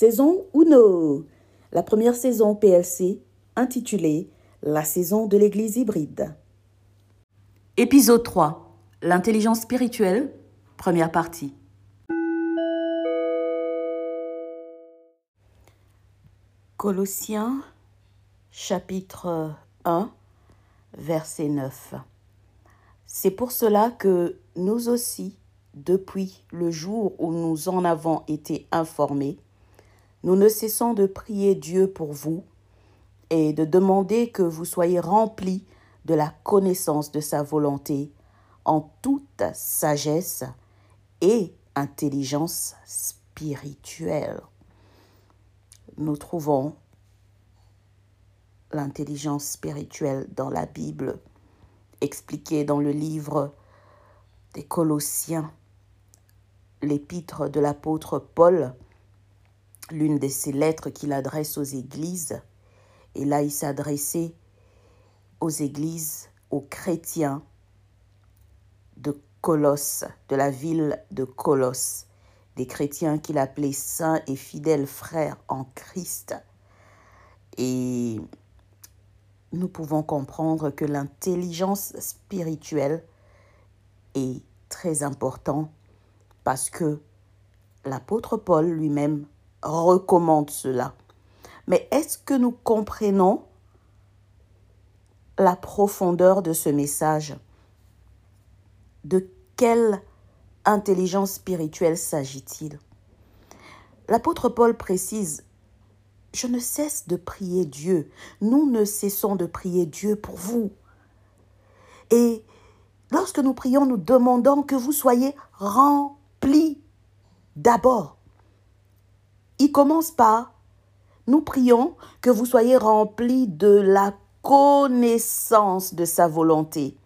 Saison Uno. La première saison PLC intitulée La saison de l'Église hybride. Épisode 3. L'intelligence spirituelle. Première partie. Colossiens chapitre 1 verset 9. C'est pour cela que nous aussi, depuis le jour où nous en avons été informés, nous ne cessons de prier Dieu pour vous et de demander que vous soyez remplis de la connaissance de sa volonté en toute sagesse et intelligence spirituelle. Nous trouvons l'intelligence spirituelle dans la Bible, expliquée dans le livre des Colossiens, l'épître de l'apôtre Paul, l'une de ses lettres qu'il adresse aux églises. Et là, il s'adressait aux églises, aux chrétiens de Colosse, de la ville de Colosse, des chrétiens qu'il appelait saints et fidèles frères en Christ. Et nous pouvons comprendre que l'intelligence spirituelle est très importante parce que l'apôtre Paul lui-même recommande cela. Mais est-ce que nous comprenons la profondeur de ce message? De quelle intelligence spirituelle s'agit-il? L'apôtre Paul précise je ne cesse de prier Dieu. Nous ne cessons de prier Dieu pour vous. Et lorsque nous prions, nous demandons que vous soyez remplis d'abord. Il commence par, nous prions que vous soyez remplis de la connaissance de sa volonté.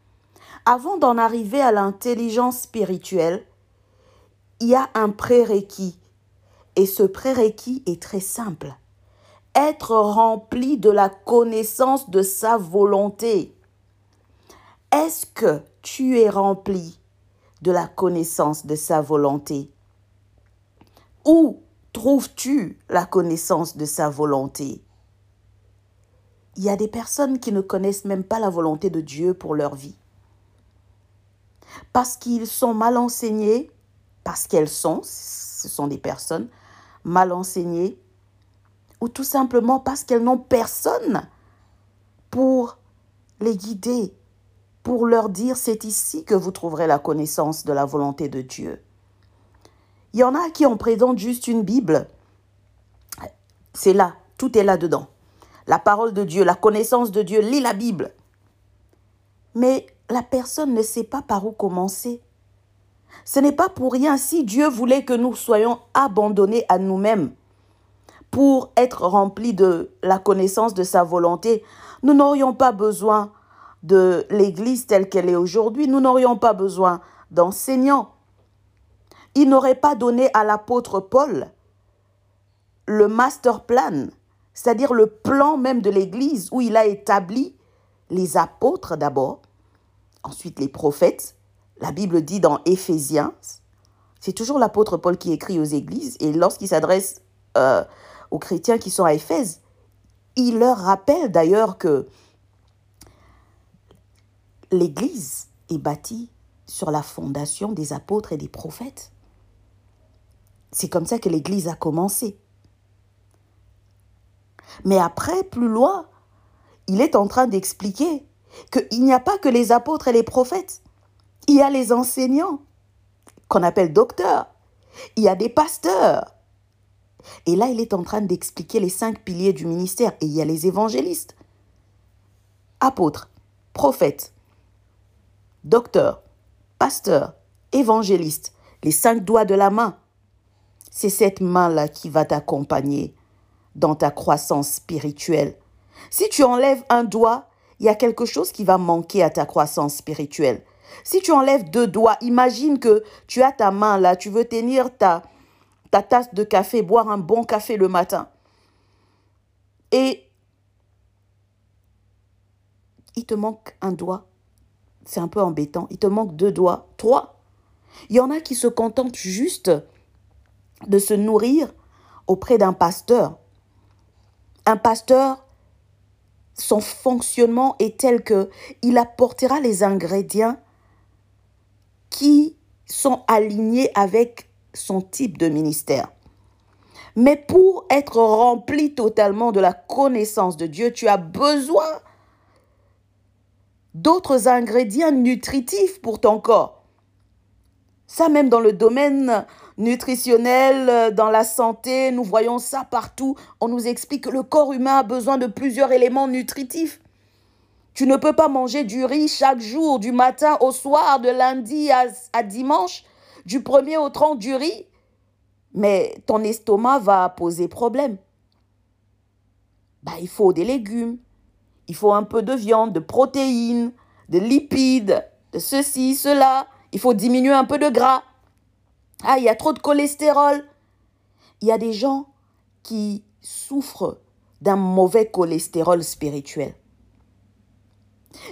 Avant d'en arriver à l'intelligence spirituelle, il y a un prérequis. Et ce prérequis est très simple être rempli de la connaissance de sa volonté. Est-ce que tu es rempli de la connaissance de sa volonté? Où trouves-tu la connaissance de sa volonté? Il y a des personnes qui ne connaissent même pas la volonté de Dieu pour leur vie. Parce qu'ils sont mal enseignés, parce qu'elles sont, ce sont des personnes mal enseignées, ou tout simplement parce qu'elles n'ont personne pour les guider, pour leur dire c'est ici que vous trouverez la connaissance de la volonté de Dieu. Il y en a qui en présentent juste une Bible. C'est là, tout est là-dedans. La parole de Dieu, la connaissance de Dieu, lit la Bible. Mais la personne ne sait pas par où commencer. Ce n'est pas pour rien si Dieu voulait que nous soyons abandonnés à nous-mêmes pour être remplis de la connaissance de sa volonté, nous n'aurions pas besoin de l'Église telle qu'elle est aujourd'hui, nous n'aurions pas besoin d'enseignants. Il n'aurait pas donné à l'apôtre Paul le master plan, c'est-à-dire le plan même de l'Église où il a établi les apôtres d'abord, ensuite les prophètes. La Bible dit dans Éphésiens, c'est toujours l'apôtre Paul qui écrit aux églises et lorsqu'il s'adresse euh, aux chrétiens qui sont à Éphèse. Il leur rappelle d'ailleurs que l'Église est bâtie sur la fondation des apôtres et des prophètes. C'est comme ça que l'Église a commencé. Mais après, plus loin, il est en train d'expliquer qu'il n'y a pas que les apôtres et les prophètes. Il y a les enseignants, qu'on appelle docteurs. Il y a des pasteurs. Et là, il est en train d'expliquer les cinq piliers du ministère. Et il y a les évangélistes, apôtres, prophètes, docteurs, pasteurs, évangélistes, les cinq doigts de la main. C'est cette main-là qui va t'accompagner dans ta croissance spirituelle. Si tu enlèves un doigt, il y a quelque chose qui va manquer à ta croissance spirituelle. Si tu enlèves deux doigts, imagine que tu as ta main là, tu veux tenir ta, ta tasse de café, boire un bon café le matin. Et il te manque un doigt. C'est un peu embêtant. Il te manque deux doigts, trois. Il y en a qui se contentent juste de se nourrir auprès d'un pasteur. Un pasteur, son fonctionnement est tel que il apportera les ingrédients qui sont alignés avec son type de ministère. Mais pour être rempli totalement de la connaissance de Dieu, tu as besoin d'autres ingrédients nutritifs pour ton corps. Ça même dans le domaine nutritionnel, dans la santé, nous voyons ça partout. On nous explique que le corps humain a besoin de plusieurs éléments nutritifs. Tu ne peux pas manger du riz chaque jour, du matin au soir, de lundi à, dimanche, du 1er au 30 du riz mais ton estomac va poser problème. Bah, il faut des légumes, il faut un peu de viande, de protéines, de lipides, de ceci, cela. Il faut diminuer un peu de gras. Ah, il y a trop de cholestérol. Il y a des gens qui souffrent d'un mauvais cholestérol spirituel.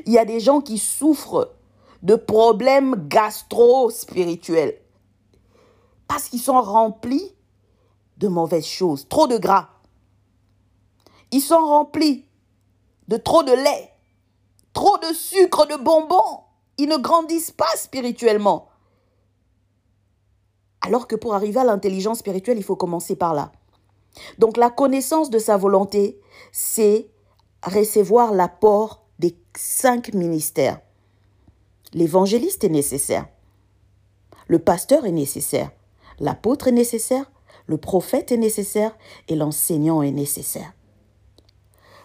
Il y a des gens qui souffrent de problèmes gastro-spirituels parce qu'ils sont remplis de mauvaises choses, trop de gras. Ils sont remplis de trop de lait, trop de sucre, de bonbons. Ils ne grandissent pas spirituellement. Alors que pour arriver à l'intelligence spirituelle, il faut commencer par là. Donc la connaissance de sa volonté, c'est recevoir l'apport des cinq ministères. L'évangéliste est nécessaire. Le pasteur est nécessaire. L'apôtre est nécessaire, le prophète est nécessaire et l'enseignant est nécessaire.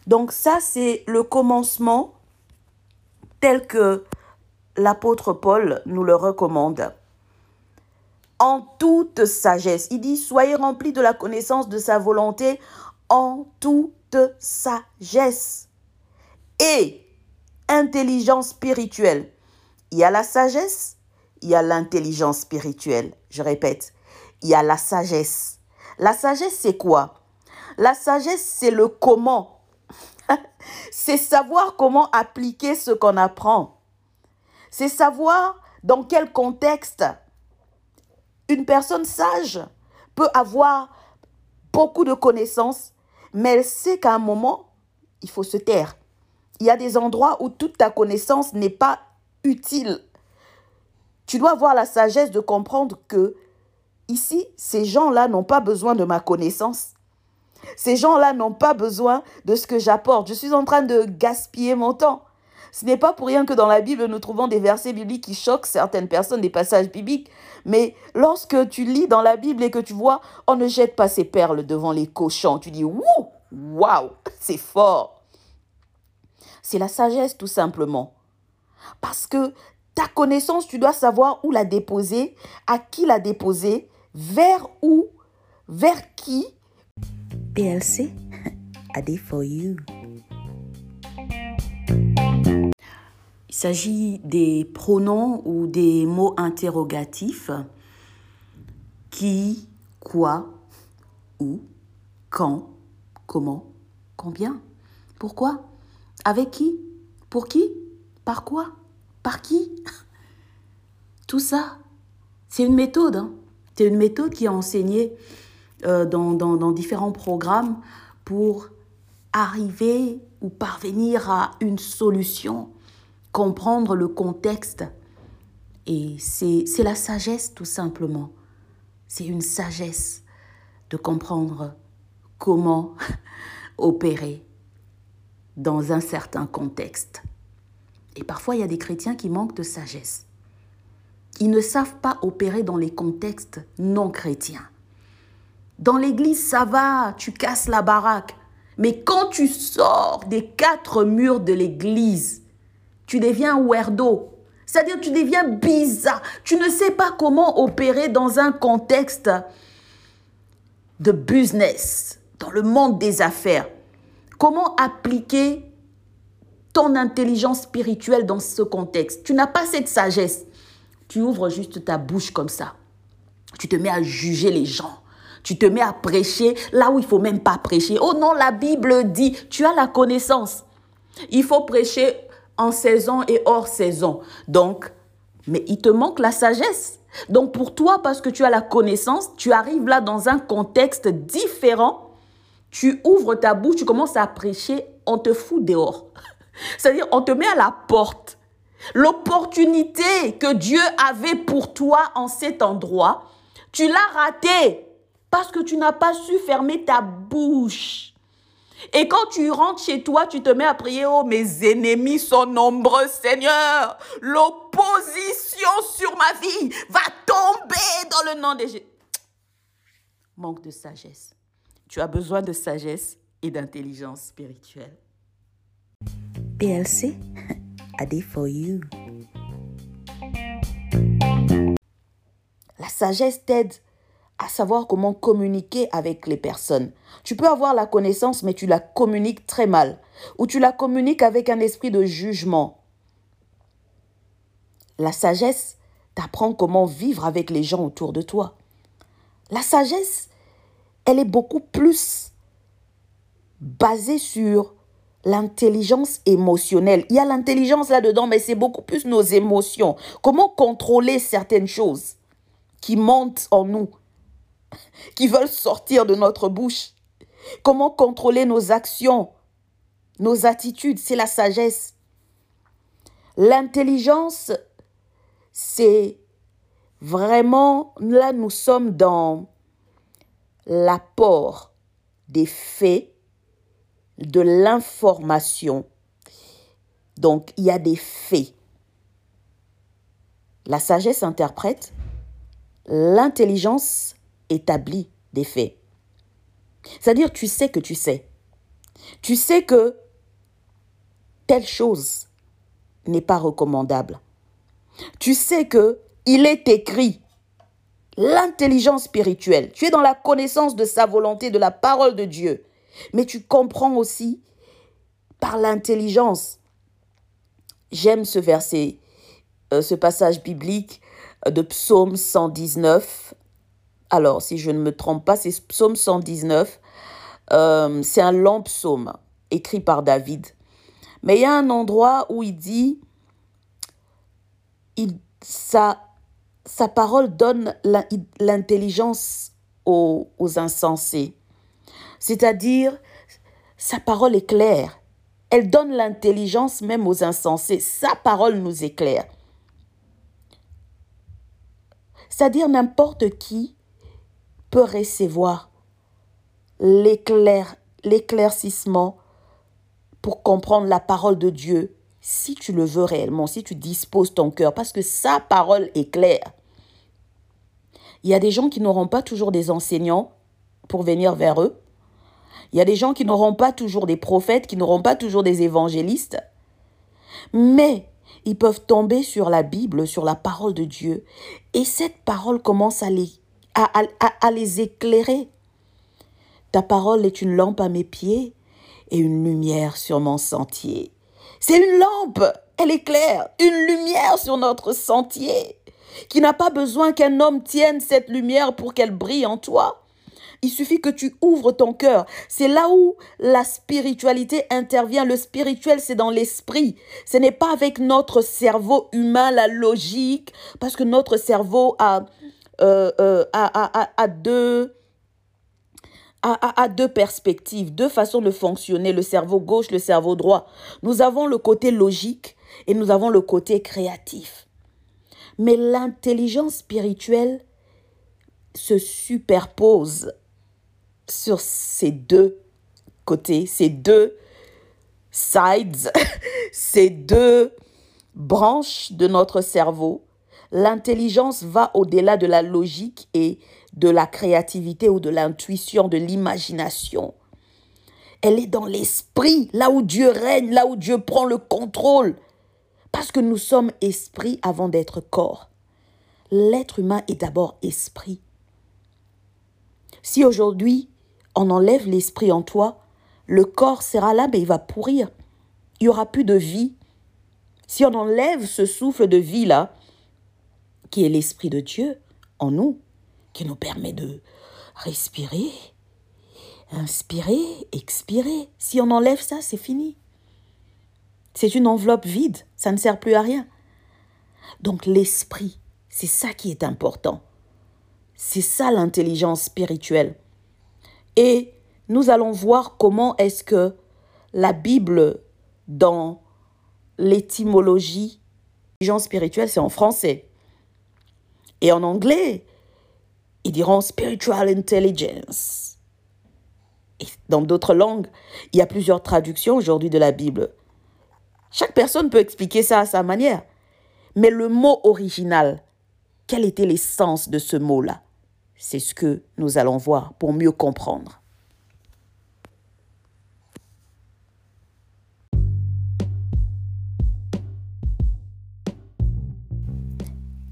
Donc ça, c'est le commencement tel que l'apôtre Paul nous le recommande. En toute sagesse. Il dit, soyez remplis de la connaissance de sa volonté en toute sagesse. Et intelligence spirituelle. Il y a la sagesse, il y a l'intelligence spirituelle. Je répète, il y a la sagesse. La sagesse, c'est quoi? La sagesse, c'est le comment. c'est savoir comment appliquer ce qu'on apprend. C'est savoir dans quel contexte une personne sage peut avoir beaucoup de connaissances, mais elle sait qu'à un moment, il faut se taire. Il y a des endroits où toute ta connaissance n'est pas utile. Tu dois avoir la sagesse de comprendre que Ici, ces gens-là n'ont pas besoin de ma connaissance. Ces gens-là n'ont pas besoin de ce que j'apporte. Je suis en train de gaspiller mon temps. Ce n'est pas pour rien que dans la Bible, nous trouvons des versets bibliques qui choquent certaines personnes, des passages bibliques. Mais lorsque tu lis dans la Bible et que tu vois, on ne jette pas ses perles devant les cochons, tu dis, waouh, c'est fort. C'est la sagesse tout simplement. Parce que ta connaissance, tu dois savoir où la déposer, à qui la déposer, vers où, vers qui. PLC, for you. S'agit des pronoms ou des mots interrogatifs qui, quoi, où, quand, comment, combien, pourquoi, avec qui, pour qui, par quoi, par qui. Tout ça, c'est une méthode. Hein. C'est une méthode qui est enseignée euh, dans, dans différents programmes pour arriver ou parvenir à une solution, comprendre le contexte. Et c'est la sagesse tout simplement. C'est une sagesse de comprendre comment opérer dans un certain contexte. Et parfois, il y a des chrétiens qui manquent de sagesse. Ils ne savent pas opérer dans les contextes non chrétiens. Dans l'église, ça va, tu casses la baraque. Mais quand tu sors des quatre murs de l'église, tu deviens weirdo. C'est-à-dire tu deviens bizarre. Tu ne sais pas comment opérer dans un contexte de business, dans le monde des affaires. Comment appliquer ton intelligence spirituelle dans ce contexte? Tu n'as pas cette sagesse tu ouvres juste ta bouche comme ça. Tu te mets à juger les gens. Tu te mets à prêcher là où il faut même pas prêcher. Oh non, la Bible dit, tu as la connaissance. Il faut prêcher en saison et hors saison. Donc, mais il te manque la sagesse. Donc pour toi, parce que tu as la connaissance, tu arrives là dans un contexte différent, tu ouvres ta bouche, tu commences à prêcher, on te fout dehors. C'est-à-dire, on te met à la porte. L'opportunité que Dieu avait pour toi en cet endroit, tu l'as ratée parce que tu n'as pas su fermer ta bouche. Et quand tu rentres chez toi, tu te mets à prier, oh mes ennemis sont nombreux, Seigneur. L'opposition sur ma vie va tomber dans le nom de Jésus. Manque de sagesse. Tu as besoin de sagesse et d'intelligence spirituelle. PLC, Adi for you. La sagesse t'aide à savoir comment communiquer avec les personnes. Tu peux avoir la connaissance, mais tu la communiques très mal. Ou tu la communiques avec un esprit de jugement. La sagesse t'apprend comment vivre avec les gens autour de toi. La sagesse, elle est beaucoup plus basée sur l'intelligence émotionnelle. Il y a l'intelligence là-dedans, mais c'est beaucoup plus nos émotions. Comment contrôler certaines choses qui montent en nous? Qui veulent sortir de notre bouche. Comment contrôler nos actions, nos attitudes, c'est la sagesse. L'intelligence, c'est vraiment, là nous sommes dans l'apport des faits, de l'information. Donc, il y a des faits. La sagesse interprète, l'intelligence établi des faits. C'est-à-dire, tu sais que tu sais. Tu sais que telle chose n'est pas recommandable. Tu sais que il est écrit l'intelligence spirituelle. Tu es dans la connaissance de sa volonté, de la parole de Dieu. Mais tu comprends aussi par l'intelligence. J'aime ce verset, euh, ce passage biblique de Psaume 119, alors, si je ne me trompe pas, c'est Psaume 119. Euh, c'est un long psaume écrit par David. Mais il y a un endroit où il dit, il, sa, sa parole donne l'intelligence aux, aux insensés. C'est-à-dire, sa parole est claire. Elle donne l'intelligence même aux insensés. Sa parole nous éclaire. C'est-à-dire n'importe qui peut recevoir l'éclair, l'éclaircissement pour comprendre la parole de Dieu si tu le veux réellement, si tu disposes ton cœur, parce que sa parole est claire. Il y a des gens qui n'auront pas toujours des enseignants pour venir vers eux. Il y a des gens qui n'auront pas toujours des prophètes, qui n'auront pas toujours des évangélistes. Mais ils peuvent tomber sur la Bible, sur la parole de Dieu. Et cette parole commence à les à, les éclairer. Ta parole est une lampe à mes pieds et une lumière sur mon sentier. C'est une lampe, elle éclaire, une lumière sur notre sentier, qui n'a pas besoin qu'un homme tienne cette lumière pour qu'elle brille en toi. Il suffit que tu ouvres ton cœur. C'est là où la spiritualité intervient. Le spirituel, c'est dans l'esprit. Ce n'est pas avec notre cerveau humain, la logique, parce que notre cerveau a euh, euh, à, deux, à, deux perspectives, deux façons de fonctionner, le cerveau gauche, le cerveau droit. Nous avons le côté logique et nous avons le côté créatif. Mais l'intelligence spirituelle se superpose sur ces deux côtés, ces deux sides, ces deux branches de notre cerveau L'intelligence va au-delà de la logique et de la créativité ou de l'intuition, de l'imagination. Elle est dans l'esprit, là où Dieu règne, là où Dieu prend le contrôle. Parce que nous sommes esprit avant d'être corps. L'être humain est d'abord esprit. Si aujourd'hui on enlève l'esprit en toi, le corps sera là, mais il va pourrir. Il n'y aura plus de vie. Si on enlève ce souffle de vie-là, qui est l'Esprit de Dieu en nous, qui nous permet de respirer, inspirer, expirer. Si on enlève ça, c'est fini. C'est une enveloppe vide, ça ne sert plus à rien. Donc l'esprit, C'est ça qui est important. C'est ça l'intelligence spirituelle. Et nous allons voir comment est-ce que la Bible, dans l'étymologie, l'intelligence spirituelle, c'est en français. Et en anglais, ils diront spiritual intelligence. Et dans d'autres langues, il y a plusieurs traductions aujourd'hui de la Bible. Chaque personne peut expliquer ça à sa manière. Mais le mot original, quel était l'essence de ce mot-là? C'est ce que nous allons voir pour mieux comprendre.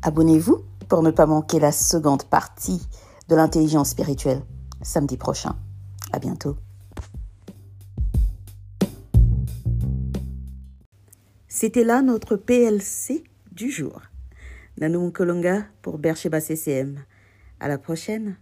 Abonnez-vous pour ne pas manquer la seconde partie de l'intelligence spirituelle samedi prochain. À bientôt. C'était là notre PLC du jour. Nanou Kolonga pour Bercheba CCM. À la prochaine.